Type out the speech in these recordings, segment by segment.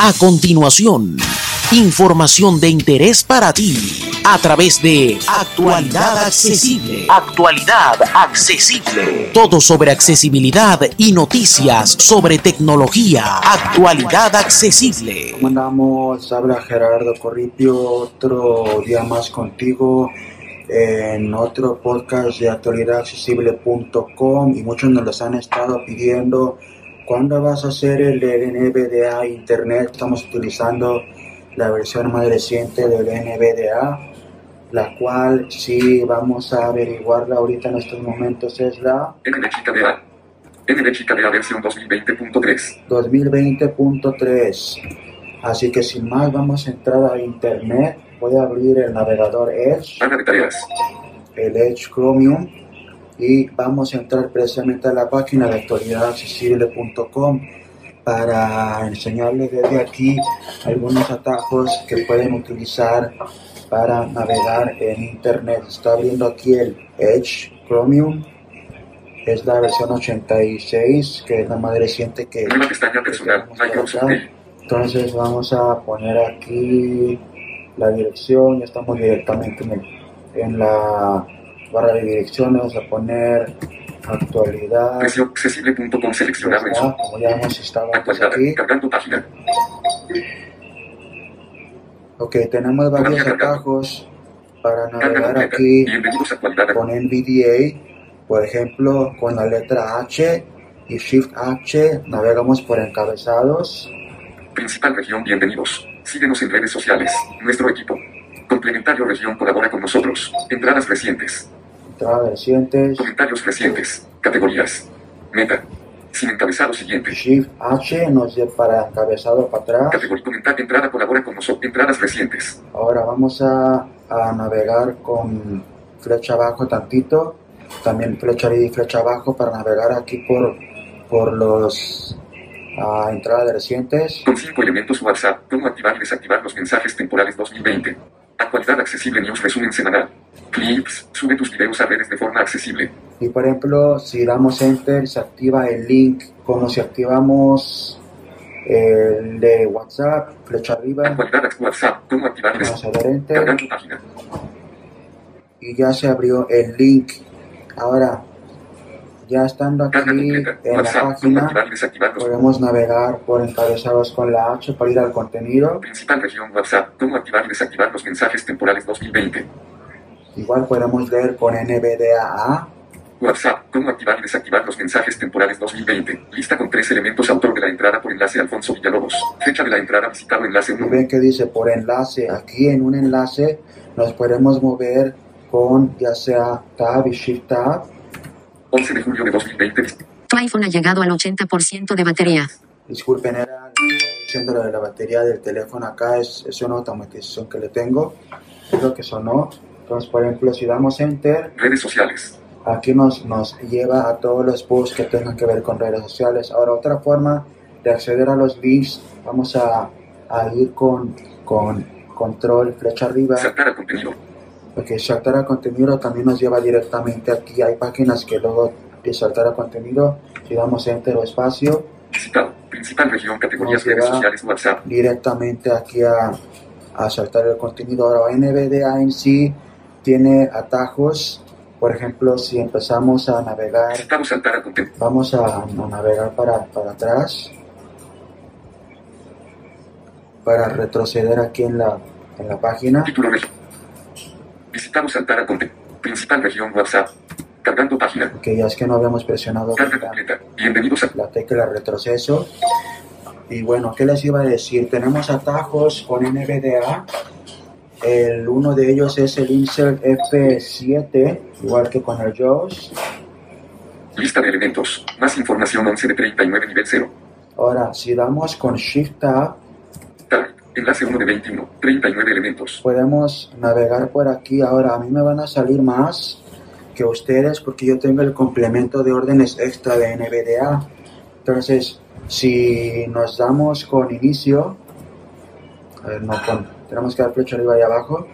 A continuación, información de interés para ti a través de Actualidad Accesible. Actualidad Accesible. Todo sobre accesibilidad y noticias sobre tecnología. Actualidad Accesible. ¿Cómo andamos? Habla Gerardo Corripio, otro día más contigo en otro podcast de actualidadaccesible.com y muchos nos los han estado pidiendo ¿Cuándo vas a hacer el NVDA Internet? Estamos utilizando la versión más reciente del NVDA, la cual sí vamos a averiguarla ahorita en estos momentos es la NVDA. NVDA versión 2020.3. 2020.3. Así que sin más vamos a entrar a Internet. Voy a abrir el navegador Edge. de tareas. El Edge Chromium y vamos a entrar precisamente a la página de actualidadaccesible.com para enseñarles desde aquí algunos atajos que pueden utilizar para navegar en internet. Está abriendo aquí el Edge Chromium, es la versión 86, que es la más reciente que... Entonces vamos a poner aquí la dirección, ya estamos directamente en, en la barra de direcciones, vamos a poner actualidad. accesible.com seleccionar menú. Como ya hemos estado aquí. Cargando página. Ok, tenemos varios atajos para navegar aquí con NVDA. Por ejemplo, con la letra H y Shift H navegamos por encabezados. Principal región, bienvenidos. Síguenos en redes sociales. Nuestro equipo. Complementario región colabora con nosotros. Entradas recientes. Entradas recientes. Comentarios recientes. Categorías. Meta. Sin encabezado siguiente. Shift H nos lleva para encabezado para atrás. Categoría comentar. Entrada colabora con nosotros. Entradas recientes. Ahora vamos a, a navegar con flecha abajo tantito. También flecha arriba y flecha abajo para navegar aquí por, por los uh, entradas recientes. Con cinco elementos WhatsApp. Cómo activar y desactivar los mensajes temporales 2020. Actualidad accesible News resumen semanal. Clips, sube tus videos a redes de forma accesible. Y por ejemplo, si damos enter, se activa el link. Como si activamos el de WhatsApp, flecha arriba. Actualidad WhatsApp, cómo activar Vamos a dar enter. página. Y ya se abrió el link. Ahora, ya estando aquí en la página, podemos navegar por encabezados con la H para ir al contenido. Principal región WhatsApp, cómo activar y desactivar los mensajes temporales 2020. Igual podemos leer con NVDA. WhatsApp, cómo activar y desactivar los mensajes temporales 2020. Lista con tres elementos, autor de la entrada por enlace Alfonso Villalobos. Fecha de la entrada, visitado enlace 1. ven que dice por enlace. Aquí en un enlace nos podemos mover con ya sea Tab y Shift Tab 11 de julio de 2020. Tu iPhone ha llegado al 80% de batería. Disculpen, era diciendo lo de la batería del teléfono acá, es, es una automatización que le tengo. Es lo que sonó. Entonces, por ejemplo, si damos Enter. Redes sociales. Aquí nos, nos lleva a todos los posts que tengan que ver con redes sociales. Ahora, otra forma de acceder a los links, vamos a, a ir con, con control flecha arriba. Saltar al contenido porque saltar a contenido también nos lleva directamente aquí. Hay páginas que luego de saltar a contenido, si damos enter o espacio, principal región, categorías redes sociales, WhatsApp. Directamente aquí a, a saltar el contenido. Ahora, NVDA en sí tiene atajos. Por ejemplo, si empezamos a navegar, saltar a vamos a, navegar para, para atrás para retroceder aquí en la, en la página. Título Visitamos saltar a Principal región WhatsApp. Cargando página. Ok, ya es que no habíamos presionado Carga Bienvenidos a la tecla retroceso. Y bueno, ¿qué les iba a decir? Tenemos atajos con NVDA. El, uno de ellos es el insert F7, igual que con el JAWS. Lista de elementos. Más información 11 de 39 nivel 0. Ahora, si damos con Shift Tab, Enlace 1 de 21, 39 elementos. Podemos navegar por aquí. Ahora, a mí me van a salir más que ustedes porque yo tengo el complemento de órdenes extra de NVDA. Entonces, si nos damos con inicio, a ver, no con, tenemos que dar flecha arriba y abajo.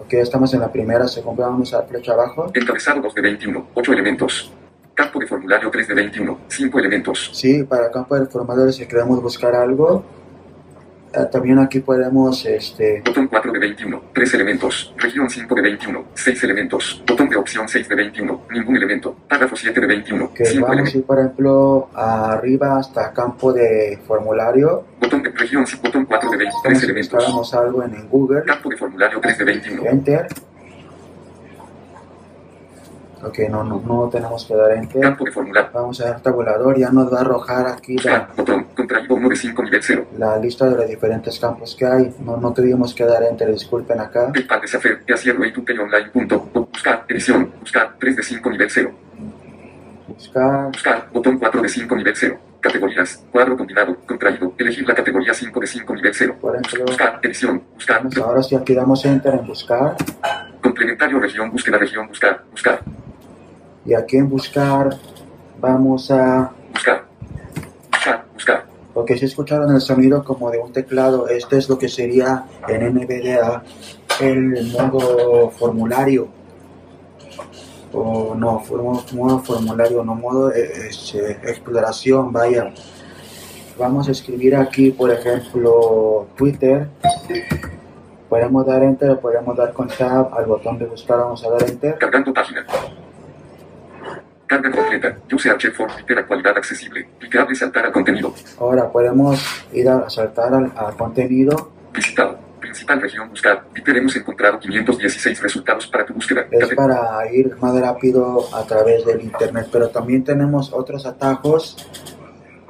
Ok, estamos en la primera, segunda vamos a dar flecha abajo. Encabezado 2 de 21, 8 elementos. Campo de formulario 3 de 21. 5 elementos. Sí, para campo de formulario si queremos buscar algo, también aquí podemos, este, Botón 4 de 21. 3 elementos. Región 5 de 21. 6 elementos. Botón de opción 6 de 21. Ningún elemento. Párrafo 7 de 21. que 5 vamos a ir, por ejemplo, arriba hasta campo de formulario, Botón de región. Botón 4 de 23 como si elementos. algo en, Google, Campo de formulario 3 de 21. Enter. Ok, no, no, no tenemos que dar Enter. Campo de formulario. Vamos a dar tabulador, ya nos va a arrojar aquí la. Botón. Contraído 1 de 5 nivel 0. la lista de los diferentes campos que hay. No, no tuvimos que dar Enter, disculpen acá. PayPal de Safer. Y Online. Punto. Buscar. Edición. Buscar. 3 de 5 nivel 0. Buscar, Buscar. Botón 4 de 5 nivel 0. Categorías. Cuadro combinado. Contraído. Elegir la categoría 5 de 5 nivel 0. por ejemplo, Buscar. Edición. Buscar. vamos ahora si aquí damos Enter en buscar. Complementario región. Búsqueda región. Buscar. Buscar. Y aquí en buscar vamos a... Buscar. Buscar. Porque si escucharon el sonido como de un teclado, este es lo que sería en NVDA el modo formulario. O no, modo, formulario, no modo eh, este, exploración, vaya. Vamos a escribir aquí, por ejemplo, Twitter. Podemos dar enter, podemos dar con tab al botón de buscar, vamos a dar enter. Cargando página. Carga completa. Use Archive for Twitter actualidad accesible. Clicable saltar al contenido. Ahora podemos ir a saltar al, al contenido. Visitado. Principal región buscar. Twitter hemos encontrado 516 resultados para tu búsqueda. es Cate- para ir más rápido a través del internet, pero también tenemos otros atajos.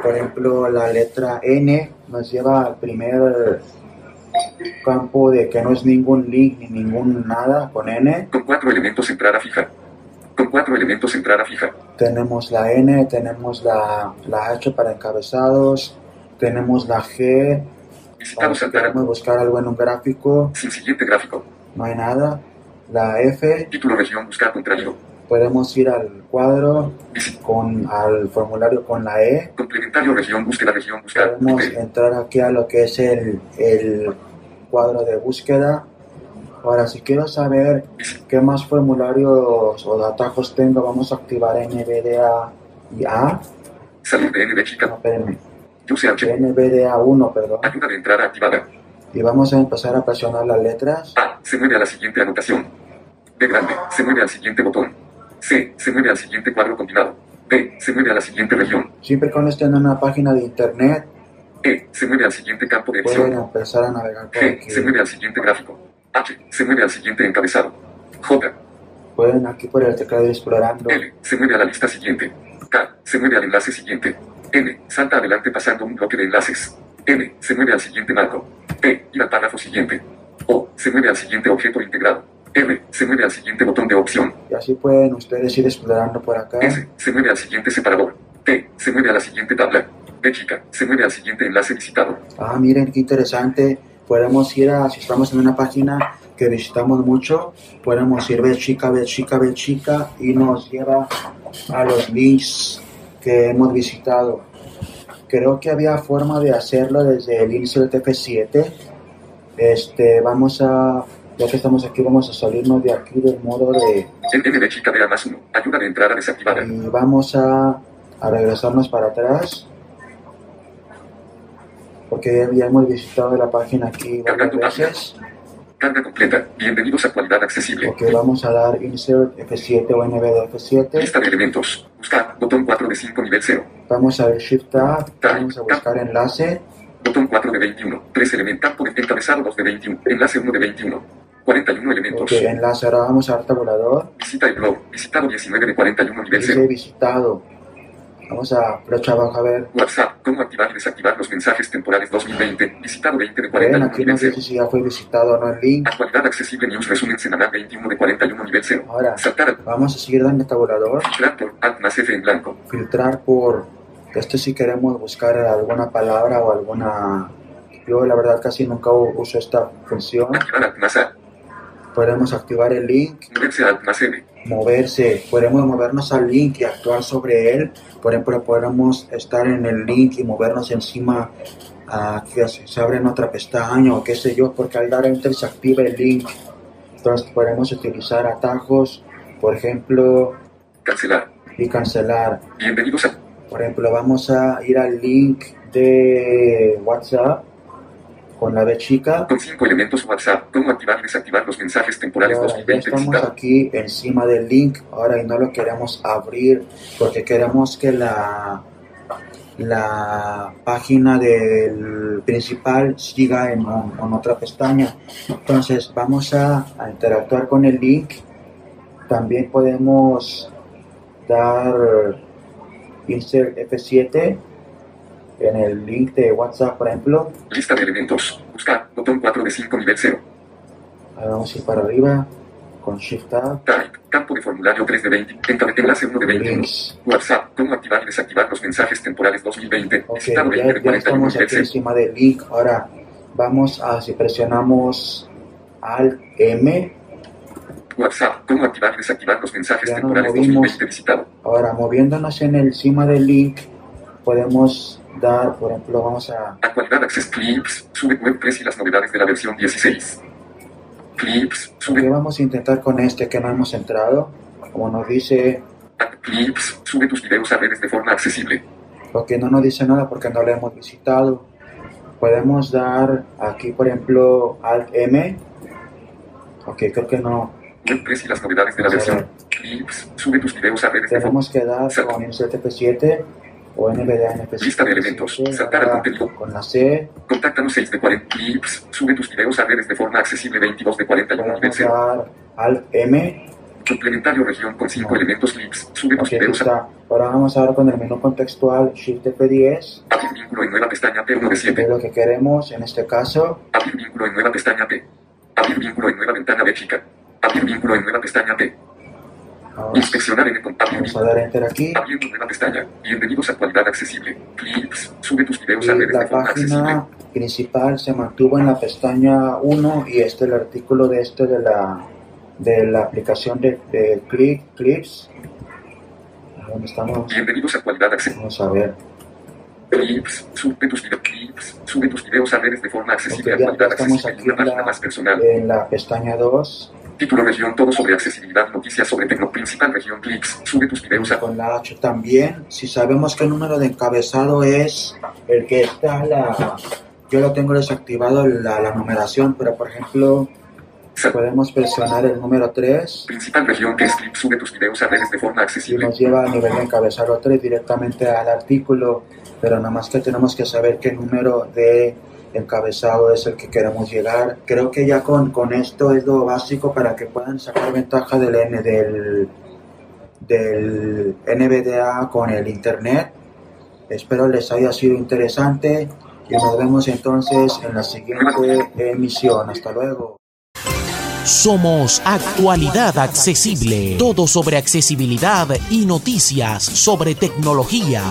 Por ejemplo, la letra N nos lleva al primer campo de que no es ningún link ni ningún nada con N. Con cuatro elementos entrada fija. Cuatro elementos entrada fija. Tenemos la N, tenemos la, la H para encabezados, tenemos la G. Vamos, saltar al... buscar algo en un gráfico, Sin siguiente gráfico. no hay nada. La F, Título región buscar contraído. podemos ir al cuadro con al formulario con la E. Complementario región búsqueda región buscar. Podemos entrar aquí a lo que es el, el cuadro de búsqueda. Ahora, si quiero saber qué más formularios o atajos tengo, vamos a activar NVDA y A. Salir de NB No, chica. espérenme. Use Archive. NVDA 1, perdón. Ayuda de entrada activada. Y vamos a empezar a presionar las letras. A. Se mueve a la siguiente anotación. B grande. Se mueve al siguiente botón. C. Se mueve al siguiente cuadro combinado. D. Se mueve a la siguiente región. Siempre cuando estén en una página de internet, E. Se mueve al siguiente campo de pueden edición. empezar a navegar por G. aquí. Se mueve al siguiente gráfico. H. Se mueve al siguiente encabezado. J. Pueden aquí por el teclado ir explorando. L. Se mueve a la lista siguiente. K. Se mueve al enlace siguiente. N. Salta adelante pasando un bloque de enlaces. M. Se mueve al siguiente marco. P. Ir al párrafo siguiente. O. Se mueve al siguiente objeto integrado. R. Se mueve al siguiente botón de opción. Y así pueden ustedes ir explorando por acá. S. Se mueve al siguiente separador. T. Se mueve a la siguiente tabla. B chica. Se mueve al siguiente enlace visitado. Ah, miren qué interesante. Podemos ir a, si estamos en una página que visitamos mucho, podemos ir ver chica, ver chica, ver chica y nos lleva a los links que hemos visitado. Creo que había forma de hacerlo desde el Insert F7. Este, vamos a, ya que estamos aquí, vamos a salirnos de aquí del modo de, NB chica de A más 1. Ayuda de entrada desactivada. y vamos a, a regresarnos para atrás. Porque ya, hemos visitado la página aquí varias página. veces. Carga completa. Bienvenidos a actualidad accesible. Ok, vamos a dar Insert F7 o NVD F7. Lista de elementos. Buscar. Botón 4 de 5 nivel 0. Vamos a ver Shift Tab. Vamos a buscar enlace. Botón 4 de 21. 3 elementos. De encabezado 2 de 21. Enlace 1 de 21. 41 elementos. Ok, enlace. Ahora vamos a dar tabulador. Visita el blog. Visitado 19 de 41 nivel Dice 0. visitado. Vamos a abajo a ver. WhatsApp. Cómo activar y desactivar los mensajes temporales 2020. Visitado 20 de Ven, 41 aquí 0. dice si ya fue visitado o no el link. Actualidad accesible news resumen semanal 21 de 41 nivel 0. Ahora, Saltar al vamos a seguir dando tabulador. filtrar por Alt más F en blanco. filtrar por esto si queremos buscar alguna palabra o alguna yo la verdad casi nunca uso esta función Activar Alt más A. podemos activar el link Moverse podemos movernos al link y actuar sobre él por ejemplo podemos estar en el link y movernos encima a que se se abre en otra pestaña o qué sé yo porque al dar enter se activa el link entonces podemos utilizar atajos por ejemplo Cancelar. y cancelar. Bienvenidos a Por ejemplo, vamos a ir al link de WhatsApp con la B chica. con cinco elementos WhatsApp. Cómo activar y desactivar los mensajes temporales Ahora, ya 2020 estamos aquí encima del link. Ahora y no lo queremos abrir porque queremos que la la página del principal siga en otra pestaña. Entonces vamos a, a interactuar con el link. También podemos dar insert F7 en el link de WhatsApp por ejemplo Lista de elementos. Buscar. Botón 4 de 5 nivel 0. Ahora vamos a ir para arriba con Shift Tab Type. Campo de formulario 3 de 20. Encabe- Enlace 1 de 21. links WhatsApp. Cómo activar y desactivar los mensajes temporales 2020. Ok, ya, 20 de ya 41 estamos aquí 0. encima del link. Ahora vamos a, si presionamos Alt M, WhatsApp. Cómo activar y desactivar los mensajes Ya temporales movimos. 2020 visitado. ahora moviéndonos en el encima del link, podemos dar, por ejemplo, vamos a, Actualidad Access Clips. Sube WordPress y las novedades de la versión 16. Clips. ¿qué Sube vamos a intentar con este que no hemos entrado? Como nos dice, Add Clips. Sube tus videos a redes de forma accesible. porque no nos dice nada porque no lo hemos visitado. Podemos dar aquí, por ejemplo, Alt M. Ok, creo que no. WordPress y las novedades de la a versión. Clips. Sube tus videos a redes de forma Tenemos que dar con Insert F7 o NVDA NF7. Lista de elementos. Saltar al contenido. Con la C, Contáctanos 6 de 40 clips. Sube tus videos a redes de forma accesible 22 de 41 nivel podemos 0. dar Alt M. Complementario región con 5 No. elementos clips. Sube tus videos a. Ahora vamos a dar con el menú contextual Shift F10. abrir vínculo en nueva pestaña P1 de que 7. es lo que queremos en este caso. Abrir vínculo en nueva pestaña P. Abrir vínculo en nueva ventana B chica. Abrir vínculo en nueva pestaña P. Ahora Inspeccionar en el con- abrir vamos a dar Enter aquí. Abriendo nueva pestaña. Bienvenidos a actualidad accesible. Clips. Sube tus videos Y a redes de la forma accesible. página principal se mantuvo en la pestaña 1 y este es el artículo de este de la de la aplicación de, de Clip, Clips. ¿Dónde estamos? Bienvenidos a actualidad accesible. Vamos a ver. Clips. Sube tus videos. Clips. Sube tus videos a redes de forma accesible. Ok, ya, ya actualidad accesible. Una página la, más personal. en la pestaña 2 Título región, todo sobre accesibilidad, noticias sobre tecno principal región, clips, sube tus videos a con la H también. Si sabemos el número de encabezado es el que está la... Yo lo tengo desactivado la, la numeración, pero por ejemplo podemos presionar el número 3 principal región que es clip, sube tus videos a redes de forma y accesible. nos lleva a nivel de encabezado 3 directamente al artículo, pero nada más que tenemos que saber qué número de encabezado es el que queremos llegar. Creo que ya con, con esto es lo básico para que puedan sacar ventaja del, N, del, del NVDA con el Internet. Espero les haya sido interesante y nos vemos entonces en la siguiente emisión. Hasta luego. Somos Actualidad Accesible. Todo sobre accesibilidad y noticias sobre tecnología.